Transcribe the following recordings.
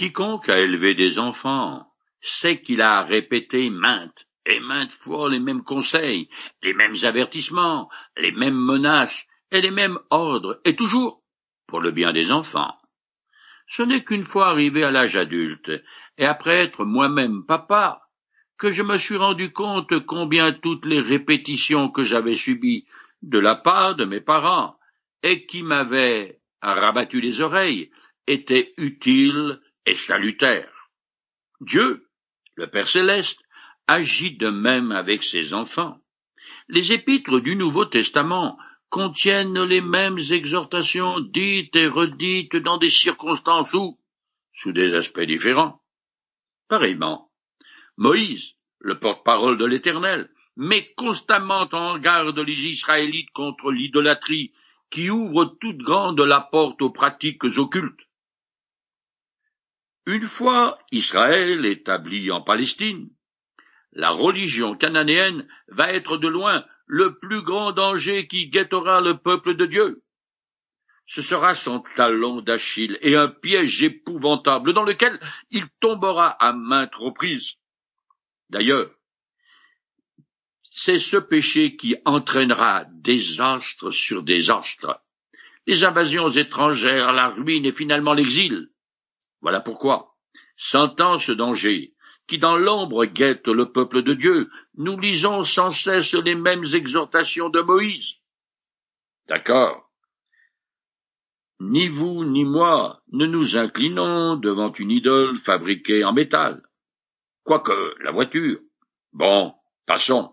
Quiconque a élevé des enfants sait qu'il a répété maintes et maintes fois les mêmes conseils, les mêmes avertissements, les mêmes menaces et les mêmes ordres, et toujours pour le bien des enfants. Ce n'est qu'une fois arrivé à l'âge adulte, et après être moi-même papa, que je me suis rendu compte combien toutes les répétitions que j'avais subies de la part de mes parents, et qui m'avaient rabattu les oreilles, étaient utiles et salutaire. Dieu, le Père céleste, agit de même avec ses enfants. Les épîtres du Nouveau Testament contiennent les mêmes exhortations dites et redites dans des circonstances où, sous des aspects différents. Pareillement, Moïse, le porte-parole de l'Éternel, met constamment en garde les Israélites contre l'idolâtrie qui ouvre toute grande la porte aux pratiques occultes. Une fois Israël établi en Palestine, la religion cananéenne va être de loin le plus grand danger qui guettera le peuple de Dieu. Ce sera son talon d'Achille et un piège épouvantable dans lequel il tombera à maintes reprises. D'ailleurs, c'est ce péché qui entraînera désastre sur désastre, les invasions étrangères, la ruine et finalement l'exil. Voilà pourquoi, sentant ce danger, qui dans l'ombre guette le peuple de Dieu, nous lisons sans cesse les mêmes exhortations de Moïse. D'accord. Ni vous ni moi ne nous inclinons devant une idole fabriquée en métal. Quoique la voiture. Bon, passons.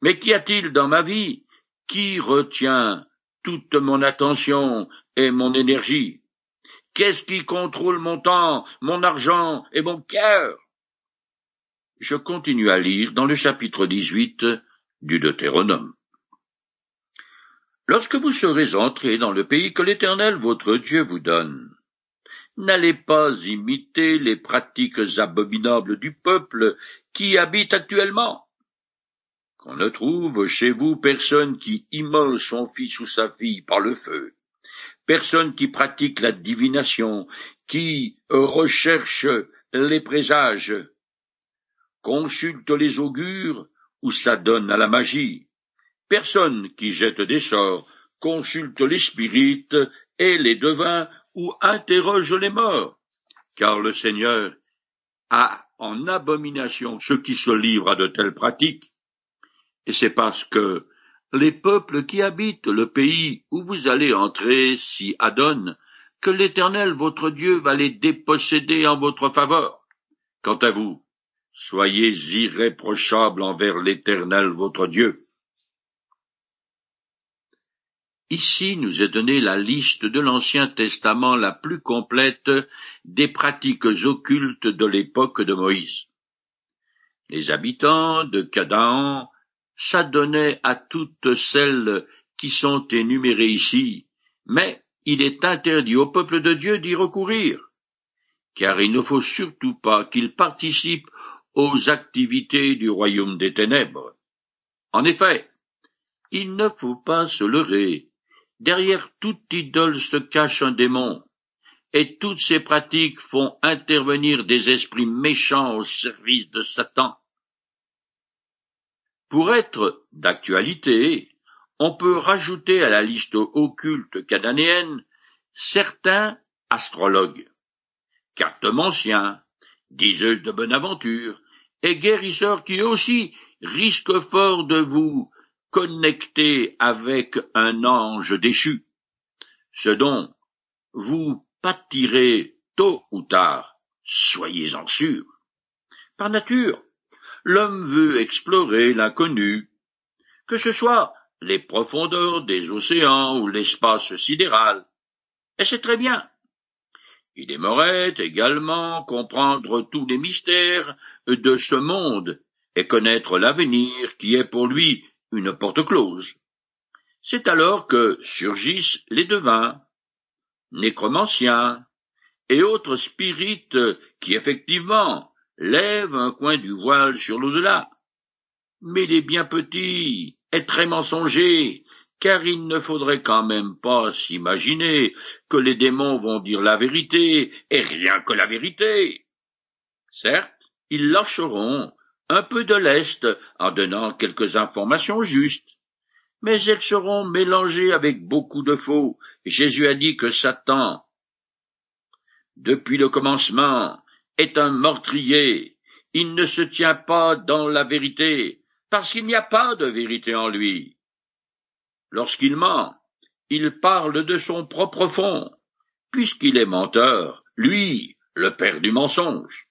Mais qu'y a-t-il dans ma vie qui retient toute mon attention et mon énergie? Qu'est-ce qui contrôle mon temps, mon argent et mon cœur? Je continue à lire dans le chapitre 18 du Deutéronome. Lorsque vous serez entrés dans le pays que l'Éternel votre Dieu vous donne, n'allez pas imiter les pratiques abominables du peuple qui habite actuellement. Qu'on ne trouve chez vous personne qui immole son fils ou sa fille par le feu, personne qui pratique la divination, qui recherche les présages, consulte les augures ou s'adonne à la magie, personne qui jette des sorts, consulte les spirites et les devins ou interroge les morts, car le Seigneur a en abomination ceux qui se livrent à de telles pratiques, et c'est parce que les peuples qui habitent le pays où vous allez entrer s'y adonnent, que l'Éternel votre Dieu va les déposséder en votre faveur. Quant à vous, soyez irréprochables envers l'Éternel votre Dieu. Ici nous est donnée la liste de l'Ancien Testament la plus complète des pratiques occultes de l'époque de Moïse. Les habitants de Cadaan s'adonnait à toutes celles qui sont énumérées ici, mais il est interdit au peuple de Dieu d'y recourir, car il ne faut surtout pas qu'il participe aux activités du royaume des ténèbres. En effet, il ne faut pas se leurrer. Derrière toute idole se cache un démon, et toutes ces pratiques font intervenir des esprits méchants au service de Satan. Pour être d'actualité, on peut rajouter à la liste occulte cananéenne certains astrologues, cartomanciens, diseuses de bonne aventure, et guérisseurs qui aussi risquent fort de vous connecter avec un ange déchu, ce dont vous pâtirez tôt ou tard, soyez-en sûrs. Par nature, l'homme veut explorer l'inconnu, que ce soit les profondeurs des océans ou l'espace sidéral. Et c'est très bien. Il aimerait également comprendre tous les mystères de ce monde et connaître l'avenir qui est pour lui une porte close. C'est alors que surgissent les devins, nécromanciens et autres spirites qui effectivement lève un coin du voile sur l'au-delà. Mais il est bien petit et très mensonger, car il ne faudrait quand même pas s'imaginer que les démons vont dire la vérité, et rien que la vérité. Certes, ils lâcheront un peu de lest en donnant quelques informations justes, mais elles seront mélangées avec beaucoup de faux. Jésus a dit que Satan, depuis le commencement, est un meurtrier. Il ne se tient pas dans la vérité, parce qu'il n'y a pas de vérité en lui. Lorsqu'il ment, il parle de son propre fond, puisqu'il est menteur, lui, le père du mensonge.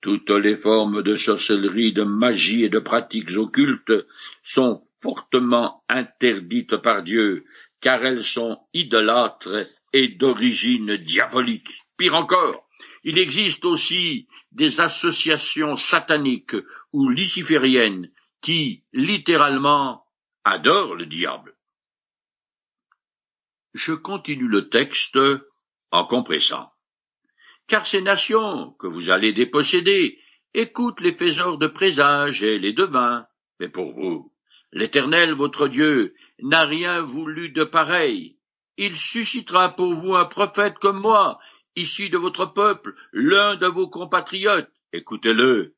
Toutes les formes de sorcellerie, de magie et de pratiques occultes sont fortement interdites par Dieu, car elles sont idolâtres et d'origine diabolique. Pire encore, il existe aussi des associations sataniques ou lucifériennes qui, littéralement, adore le diable. Je continue le texte en compressant. Car ces nations que vous allez déposséder écoutent les faiseurs de présages et les devins, mais pour vous, l'Éternel votre Dieu n'a rien voulu de pareil. Il suscitera pour vous un prophète comme moi, issu de votre peuple, l'un de vos compatriotes. Écoutez-le.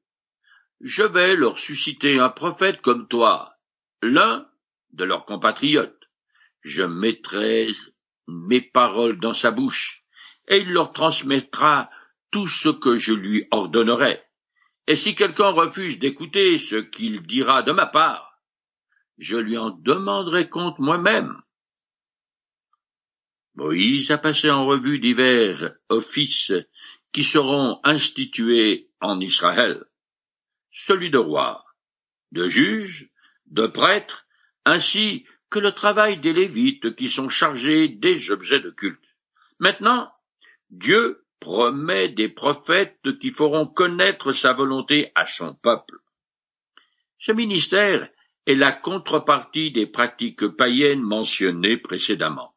Je vais leur susciter un prophète comme toi, l'un de leurs compatriotes. Je mettrai mes paroles dans sa bouche, et il leur transmettra tout ce que je lui ordonnerai. Et si quelqu'un refuse d'écouter ce qu'il dira de ma part, je lui en demanderai compte moi-même. Moïse a passé en revue divers offices qui seront institués en Israël. Celui de roi, de juge, de prêtre ainsi que le travail des Lévites qui sont chargés des objets de culte. Maintenant, Dieu promet des prophètes qui feront connaître sa volonté à son peuple. Ce ministère est la contrepartie des pratiques païennes mentionnées précédemment.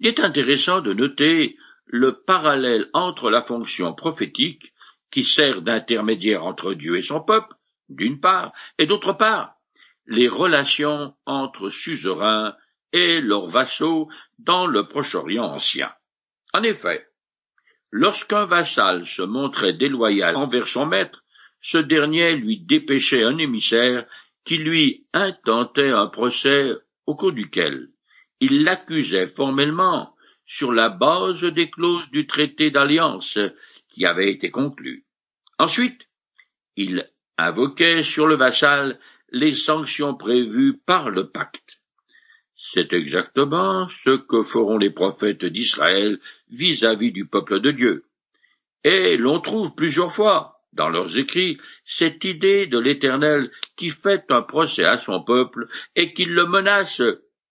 Il est intéressant de noter le parallèle entre la fonction prophétique, qui sert d'intermédiaire entre Dieu et son peuple, d'une part, et d'autre part, les relations entre suzerains et leurs vassaux dans le Proche-Orient ancien. En effet, lorsqu'un vassal se montrait déloyal envers son maître, ce dernier lui dépêchait un émissaire qui lui intentait un procès au cours duquel il l'accusait formellement sur la base des clauses du traité d'alliance qui avait été conclu. Ensuite, il invoquait sur le vassal les sanctions prévues par le pacte. C'est exactement ce que feront les prophètes d'Israël vis-à-vis du peuple de Dieu. Et l'on trouve plusieurs fois dans leurs écrits cette idée de l'Éternel qui fait un procès à son peuple et qui le menace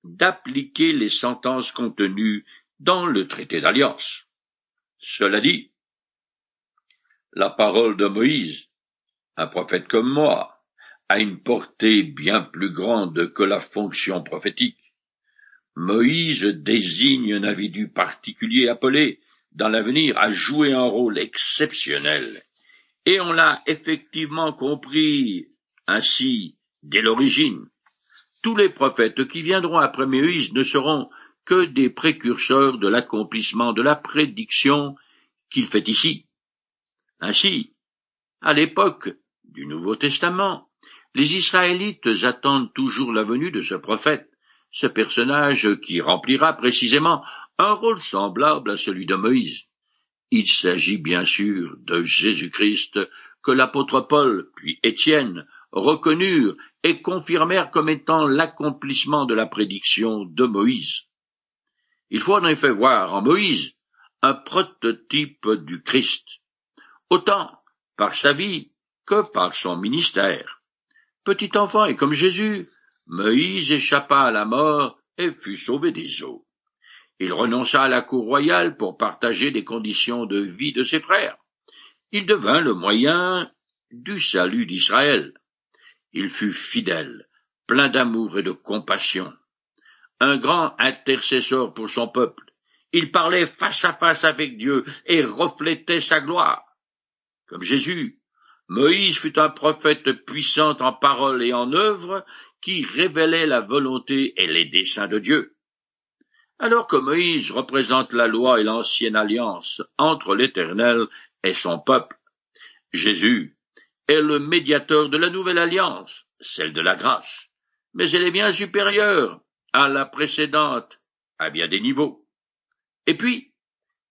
d'appliquer les sentences contenues dans le traité d'alliance. Cela dit, la parole de Moïse, un prophète comme moi, a une portée bien plus grande que la fonction prophétique. Moïse désigne un individu particulier appelé, dans l'avenir, à jouer un rôle exceptionnel. Et on l'a effectivement compris ainsi dès l'origine. Tous les prophètes qui viendront après Moïse ne seront que des précurseurs de l'accomplissement de la prédiction qu'il fait ici. Ainsi, à l'époque du Nouveau Testament, les Israélites attendent toujours la venue de ce prophète, ce personnage qui remplira précisément un rôle semblable à celui de Moïse. Il s'agit bien sûr de Jésus-Christ que l'apôtre Paul puis Étienne reconnurent et confirmèrent comme étant l'accomplissement de la prédiction de Moïse. Il faut en effet voir en Moïse un prototype du Christ, autant par sa vie que par son ministère. Petit enfant et comme Jésus, Moïse échappa à la mort et fut sauvé des eaux. Il renonça à la cour royale pour partager les conditions de vie de ses frères. Il devint le moyen du salut d'Israël. Il fut fidèle, plein d'amour et de compassion. Un grand intercesseur pour son peuple. Il parlait face à face avec Dieu et reflétait sa gloire. Comme Jésus, Moïse fut un prophète puissant en parole et en œuvre qui révélait la volonté et les desseins de Dieu. Alors que Moïse représente la loi et l'ancienne alliance entre l'Éternel et son peuple, Jésus est le médiateur de la nouvelle alliance, celle de la grâce, mais elle est bien supérieure à la précédente à bien des niveaux. Et puis,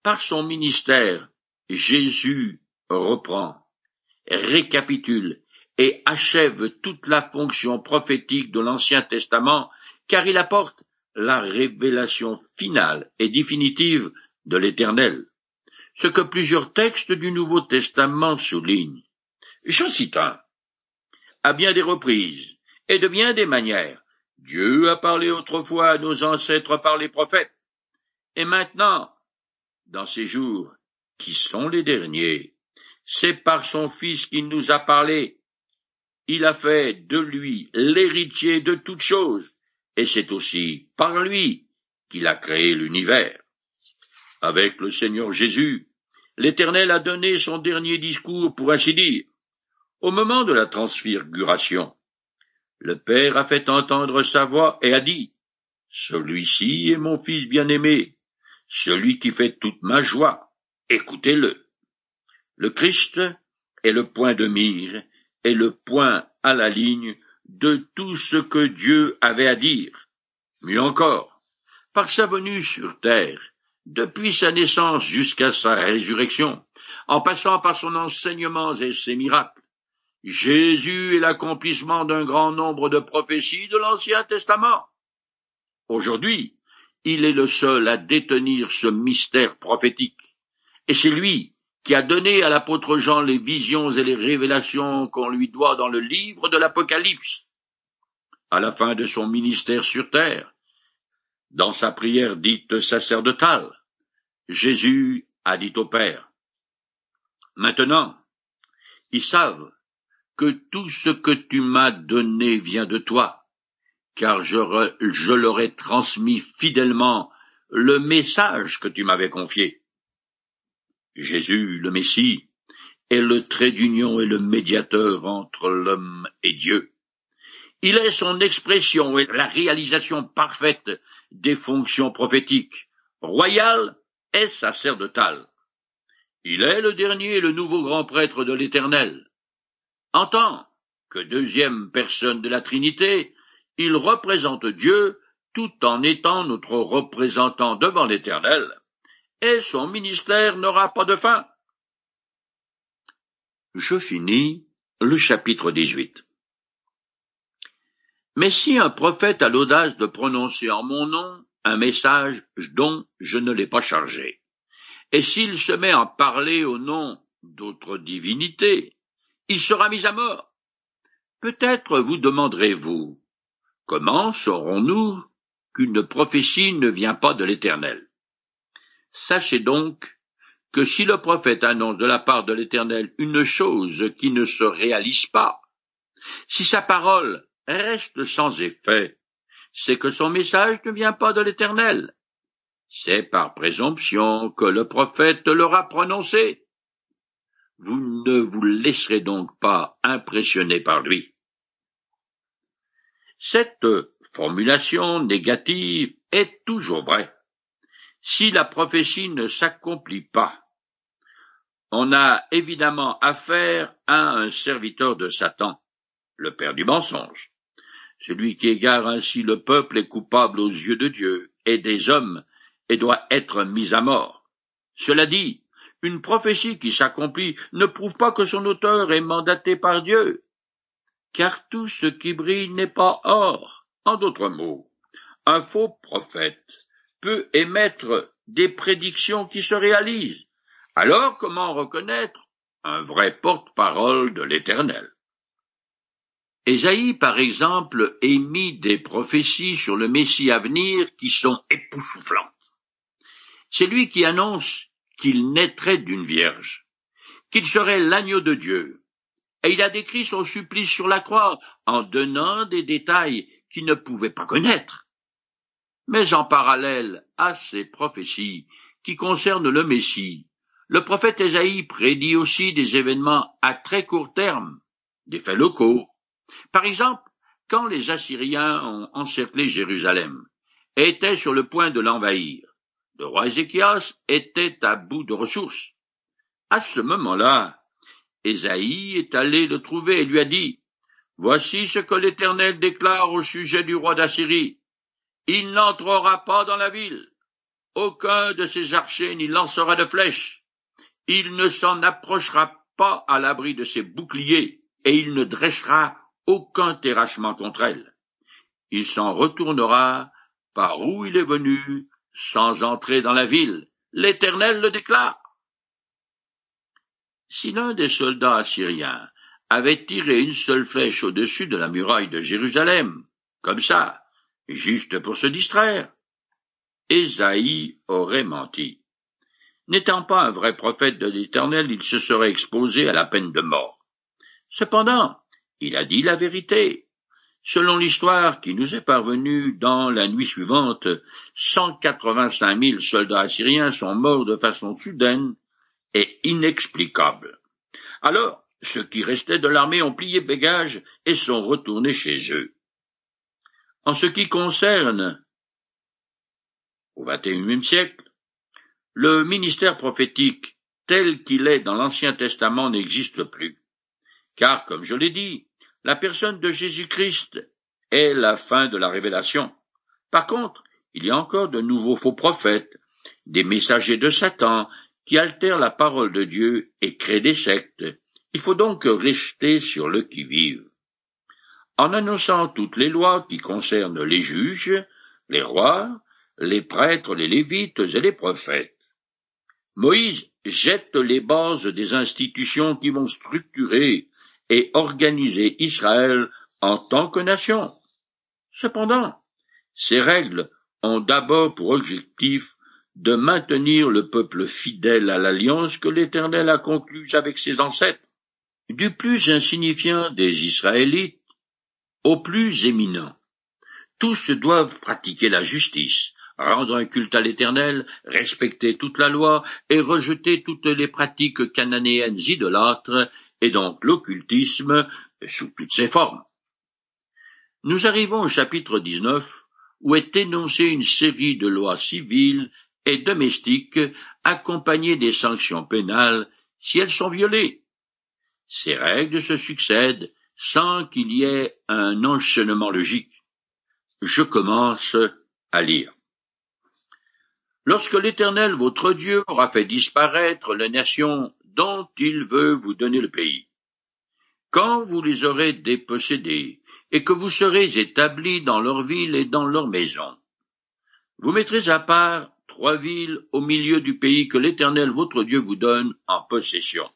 par son ministère, Jésus reprend, récapitule et achève toute la fonction prophétique de l'Ancien Testament, car il apporte la révélation finale et définitive de l'Éternel, ce que plusieurs textes du Nouveau Testament soulignent. J'en cite un. À bien des reprises et de bien des manières, Dieu a parlé autrefois à nos ancêtres par les prophètes, et maintenant, dans ces jours qui sont les derniers, c'est par son Fils qu'il nous a parlé, il a fait de lui l'héritier de toutes choses, et c'est aussi par lui qu'il a créé l'univers. Avec le Seigneur Jésus, l'Éternel a donné son dernier discours, pour ainsi dire. Au moment de la transfiguration, le Père a fait entendre sa voix et a dit, Celui-ci est mon Fils bien-aimé, celui qui fait toute ma joie, écoutez-le. Le Christ est le point de mire est le point à la ligne de tout ce que Dieu avait à dire. Mieux encore, par sa venue sur terre, depuis sa naissance jusqu'à sa résurrection, en passant par son enseignement et ses miracles, Jésus est l'accomplissement d'un grand nombre de prophéties de l'Ancien Testament. Aujourd'hui, il est le seul à détenir ce mystère prophétique, et c'est lui qui a donné à l'apôtre Jean les visions et les révélations qu'on lui doit dans le livre de l'Apocalypse. À la fin de son ministère sur terre, dans sa prière dite sacerdotale, Jésus a dit au Père, Maintenant, ils savent que tout ce que tu m'as donné vient de toi, car je, leur ai transmis fidèlement le message que tu m'avais confié. Jésus, le Messie, est le trait d'union et le médiateur entre l'homme et Dieu. Il est son expression et la réalisation parfaite des fonctions prophétiques, royales et sacerdotales. Il est le dernier et le nouveau grand prêtre de l'Éternel. En tant que deuxième personne de la Trinité, il représente Dieu tout en étant notre représentant devant l'Éternel et son ministère n'aura pas de fin. Je finis le chapitre 18. Mais si un prophète a l'audace de prononcer en mon nom un message dont je ne l'ai pas chargé, et s'il se met à parler au nom d'autres divinités, il sera mis à mort. Peut-être vous demanderez-vous, comment saurons-nous qu'une prophétie ne vient pas de l'Éternel? Sachez donc que si le prophète annonce de la part de l'Éternel une chose qui ne se réalise pas, si sa parole reste sans effet, c'est que son message ne vient pas de l'Éternel. C'est par présomption que le prophète l'aura prononcé. Vous ne vous laisserez donc pas impressionner par lui. Cette formulation négative est toujours vraie si la prophétie ne s'accomplit pas. On a évidemment affaire à un serviteur de Satan, le père du mensonge. Celui qui égare ainsi le peuple est coupable aux yeux de Dieu et des hommes et doit être mis à mort. Cela dit, une prophétie qui s'accomplit ne prouve pas que son auteur est mandaté par Dieu, car tout ce qui brille n'est pas or. En d'autres mots, un faux prophète peut émettre des prédictions qui se réalisent. Alors comment reconnaître un vrai porte-parole de l'Éternel? Ésaïe, par exemple, émit des prophéties sur le Messie à venir qui sont époustouflantes. C'est lui qui annonce qu'il naîtrait d'une vierge, qu'il serait l'agneau de Dieu, et il a décrit son supplice sur la croix en donnant des détails qu'il ne pouvait pas connaître. Mais en parallèle à ces prophéties qui concernent le Messie, Le prophète Ésaïe prédit aussi des événements à très court terme, des faits locaux. Par exemple, quand les Assyriens ont encerclé Jérusalem, étaient sur le point de l'envahir, le roi Ézéchias était à bout de ressources. À ce moment-là, Ésaïe est allé le trouver et lui a dit, Voici ce que l'Éternel déclare au sujet du roi d'Assyrie. Il n'entrera pas dans la ville. Aucun de ses archers n'y lancera de flèches. Il ne s'en approchera pas à l'abri de ses boucliers, et il ne dressera aucun terrassement contre elle. Il s'en retournera par où il est venu, sans entrer dans la ville. L'Éternel le déclare. Si l'un des soldats assyriens avait tiré une seule flèche au-dessus de la muraille de Jérusalem, comme ça, juste pour se distraire, Ésaïe aurait menti. N'étant pas un vrai prophète de l'Éternel, il se serait exposé à la peine de mort. Cependant, il a dit la vérité. Selon l'histoire qui nous est parvenue dans la nuit suivante, cent quatre-vingt-cinq mille soldats assyriens sont morts de façon soudaine et inexplicable. Alors, ceux qui restaient de l'armée ont plié bégage et sont retournés chez eux. En ce qui concerne au XXIe siècle, le ministère prophétique tel qu'il est dans l'Ancien Testament n'existe plus. Car, comme je l'ai dit, la personne de Jésus-Christ est la fin de la révélation. Par contre, il y a encore de nouveaux faux prophètes, des messagers de Satan, qui altèrent la parole de Dieu et créent des sectes. Il faut donc rester sur le qui-vive. En annonçant toutes les lois qui concernent les juges, les rois, les prêtres, les lévites et les prophètes. Moïse jette les bases des institutions qui vont structurer et organiser Israël en tant que nation. Cependant, ces règles ont d'abord pour objectif de maintenir le peuple fidèle à l'alliance que l'Éternel a conclue avec ses ancêtres, du plus insignifiant des Israélites au plus éminent. Tous doivent pratiquer la justice, rendre un culte à l'Éternel, respecter toute la loi et rejeter toutes les pratiques cananéennes idolâtres et donc l'occultisme sous toutes ses formes. Nous arrivons au chapitre 19 où est énoncée une série de lois civiles et domestiques accompagnées des sanctions pénales si elles sont violées. Ces règles se succèdent sans qu'il y ait un enchaînement logique. Je commence à lire. Lorsque l'Éternel votre Dieu aura fait disparaître les nations dont il veut vous donner le pays, quand vous les aurez dépossédés, et que vous serez établis dans leurs villes et dans leurs maisons, vous mettrez à part trois villes au milieu du pays que l'Éternel votre Dieu vous donne en possession.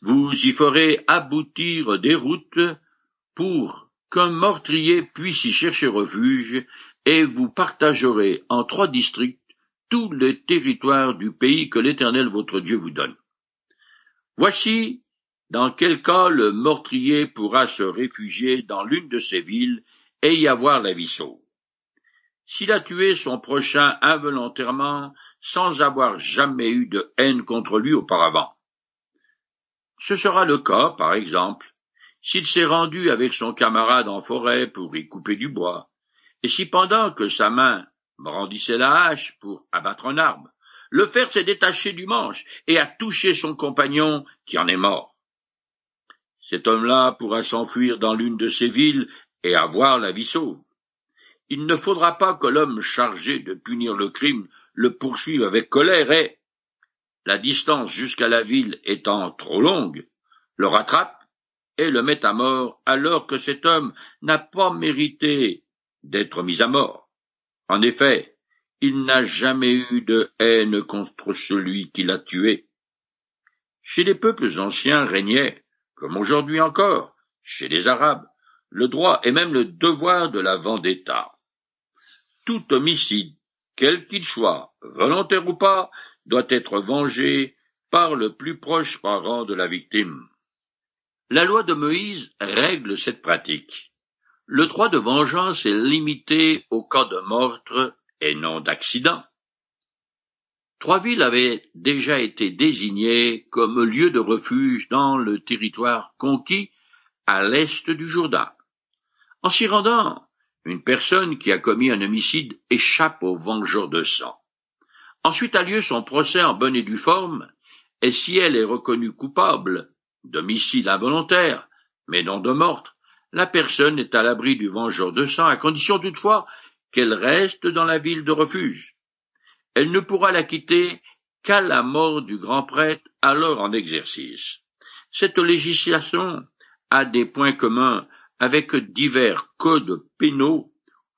Vous y ferez aboutir des routes pour qu'un meurtrier puisse y chercher refuge, et vous partagerez en trois districts tous les territoires du pays que l'Éternel votre Dieu vous donne. Voici dans quel cas le meurtrier pourra se réfugier dans l'une de ces villes et y avoir la vie. S'il a tué son prochain involontairement sans avoir jamais eu de haine contre lui auparavant. Ce sera le cas, par exemple, s'il s'est rendu avec son camarade en forêt pour y couper du bois, et si pendant que sa main brandissait la hache pour abattre un arbre, le fer s'est détaché du manche et a touché son compagnon qui en est mort. Cet homme-là pourra s'enfuir dans l'une de ces villes et avoir la vie sauve. Il ne faudra pas que l'homme chargé de punir le crime le poursuive avec colère et, la distance jusqu'à la ville étant trop longue, le rattrape et le met à mort alors que cet homme n'a pas mérité d'être mis à mort. En effet, il n'a jamais eu de haine contre celui qui l'a tué. Chez les peuples anciens régnait, comme aujourd'hui encore, chez les Arabes, le droit et même le devoir de la vendetta. Tout homicide, quel qu'il soit, volontaire ou pas, doit être vengé par le plus proche parent de la victime. La loi de Moïse règle cette pratique. Le droit de vengeance est limité au cas de meurtre et non d'accident. Trois villes avaient déjà été désignées comme lieu de refuge dans le territoire conquis à l'est du Jourdain. En s'y rendant, une personne qui a commis un homicide échappe aux vengeurs de sang. Ensuite a lieu son procès en bonne et due forme, et si elle est reconnue coupable d'homicide involontaire, mais non de meurtre, la personne est à l'abri du vengeur de sang, à condition toutefois qu'elle reste dans la ville de refuge. Elle ne pourra la quitter qu'à la mort du grand prêtre alors en exercice. Cette législation a des points communs avec divers codes pénaux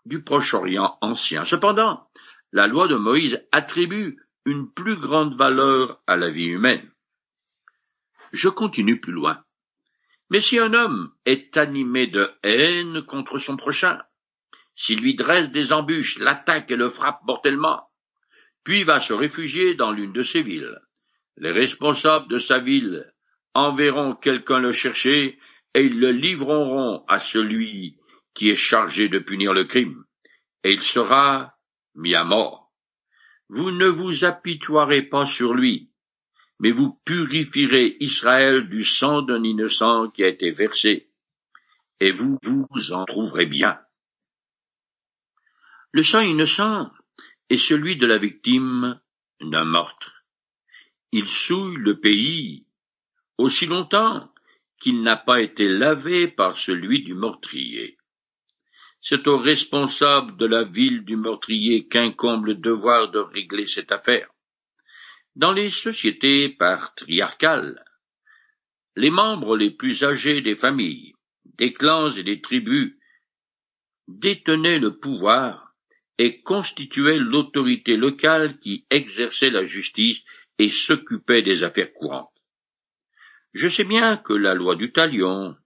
du Proche-Orient ancien. Cependant, la loi de Moïse attribue une plus grande valeur à la vie humaine. Je continue plus loin. Mais si un homme est animé de haine contre son prochain, s'il lui dresse des embûches, l'attaque et le frappe mortellement, puis va se réfugier dans l'une de ses villes, les responsables de sa ville enverront quelqu'un le chercher et ils le livreront à celui qui est chargé de punir le crime, et il sera mis à mort. Vous ne vous apitoierez pas sur lui, mais vous purifierez Israël du sang d'un innocent qui a été versé, et vous vous en trouverez bien. Le sang innocent est celui de la victime d'un meurtre. Il souille le pays aussi longtemps qu'il n'a pas été lavé par celui du meurtrier. C'est au responsable de la ville du meurtrier qu'incombe le devoir de régler cette affaire. Dans les sociétés patriarcales, les membres les plus âgés des familles, des clans et des tribus détenaient le pouvoir et constituaient l'autorité locale qui exerçait la justice et s'occupait des affaires courantes. Je sais bien que la loi du talion,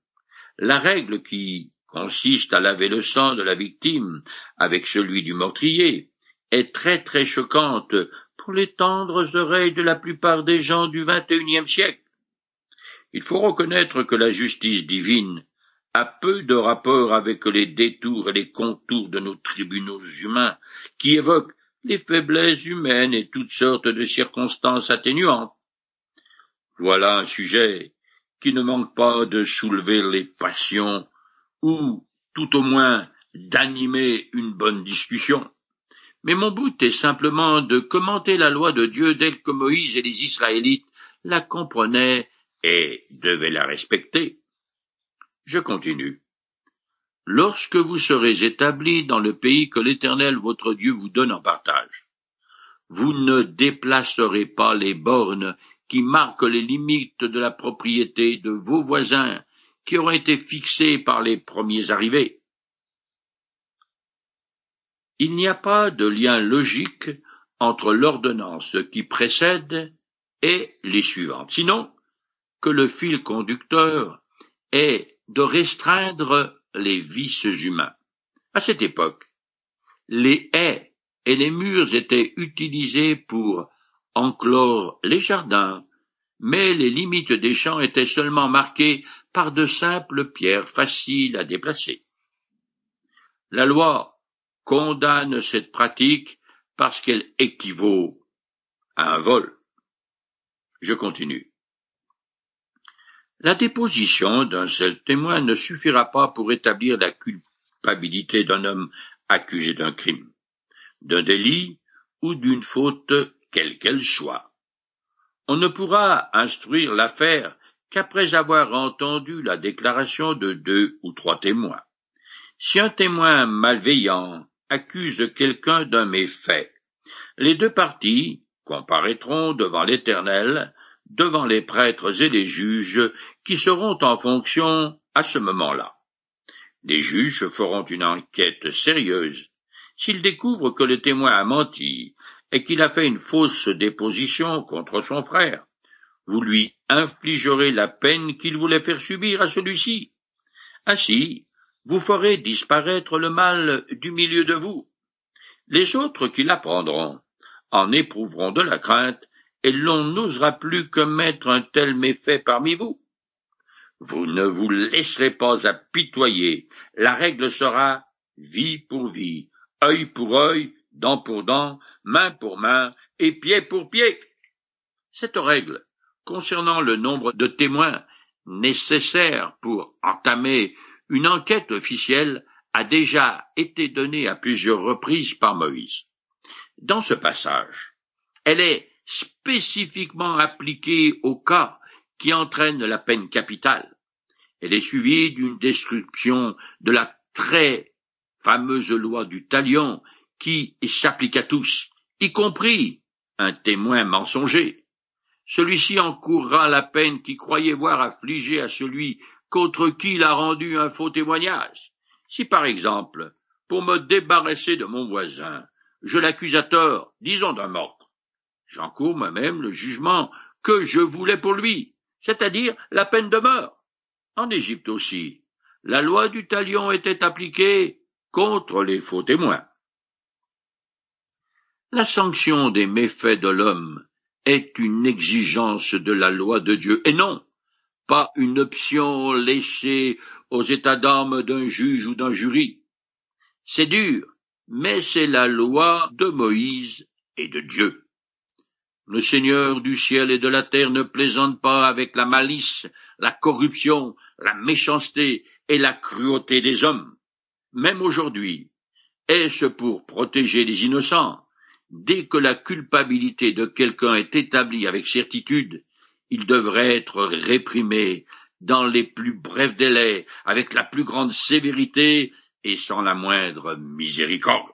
la règle qui consiste à laver le sang de la victime avec celui du meurtrier, est très très choquante pour les tendres oreilles de la plupart des gens du unième siècle. Il faut reconnaître que la justice divine a peu de rapport avec les détours et les contours de nos tribunaux humains, qui évoquent les faiblesses humaines et toutes sortes de circonstances atténuantes. Voilà un sujet qui ne manque pas de soulever les passions ou, tout au moins, d'animer une bonne discussion. Mais mon but est simplement de commenter la loi de Dieu dès que Moïse et les Israélites la comprenaient et devaient la respecter. Je continue. Lorsque vous serez établis dans le pays que l'Éternel votre Dieu vous donne en partage, vous ne déplacerez pas les bornes qui marquent les limites de la propriété de vos voisins qui auront été fixées par les premiers arrivés. Il n'y a pas de lien logique entre l'ordonnance qui précède et les suivantes, sinon que le fil conducteur est de restreindre les vices humains. À cette époque, les haies et les murs étaient utilisés pour enclore les jardins, mais les limites des champs étaient seulement marquées par de simples pierres faciles à déplacer. La loi condamne cette pratique parce qu'elle équivaut à un vol. Je continue. La déposition d'un seul témoin ne suffira pas pour établir la culpabilité d'un homme accusé d'un crime, d'un délit ou d'une faute quelle qu'elle soit. On ne pourra instruire l'affaire qu'après avoir entendu la déclaration de deux ou trois témoins. Si un témoin malveillant accuse quelqu'un d'un méfait, les deux parties comparaîtront devant l'Éternel, devant les prêtres et les juges qui seront en fonction à ce moment-là. Les juges feront une enquête sérieuse. S'ils découvrent que le témoin a menti et qu'il a fait une fausse déposition contre son frère, vous lui infligerez la peine qu'il voulait faire subir à celui-ci. Ainsi, vous ferez disparaître le mal du milieu de vous. Les autres qui l'apprendront en éprouveront de la crainte, et l'on n'osera plus commettre un tel méfait parmi vous. Vous ne vous laisserez pas apitoyer, la règle sera vie pour vie, œil pour œil, dent pour dent, main pour main, et pied pour pied. Cette règle concernant le nombre de témoins nécessaires pour entamer une enquête officielle a déjà été donnée à plusieurs reprises par Moïse. Dans ce passage, elle est spécifiquement appliquée au cas qui entraîne la peine capitale. Elle est suivie d'une description de la très fameuse loi du talion qui s'applique à tous, y compris un témoin mensonger. Celui-ci encourra la peine qui croyait voir affligée à celui contre qui il a rendu un faux témoignage. Si par exemple, pour me débarrasser de mon voisin, je l'accuse à tort, disons d'un meurtre, j'encours moi-même le jugement que je voulais pour lui, c'est-à-dire la peine de mort. En Égypte aussi, la loi du talion était appliquée contre les faux témoins. La sanction des méfaits de l'homme est une exigence de la loi de Dieu, et non pas une option laissée aux états d'âme d'un juge ou d'un jury. C'est dur, mais c'est la loi de Moïse et de Dieu. Le Seigneur du ciel et de la terre ne plaisante pas avec la malice, la corruption, la méchanceté et la cruauté des hommes. Même aujourd'hui, est-ce pour protéger les innocents? Dès que la culpabilité de quelqu'un est établie avec certitude, il devrait être réprimé dans les plus brefs délais, avec la plus grande sévérité et sans la moindre miséricorde.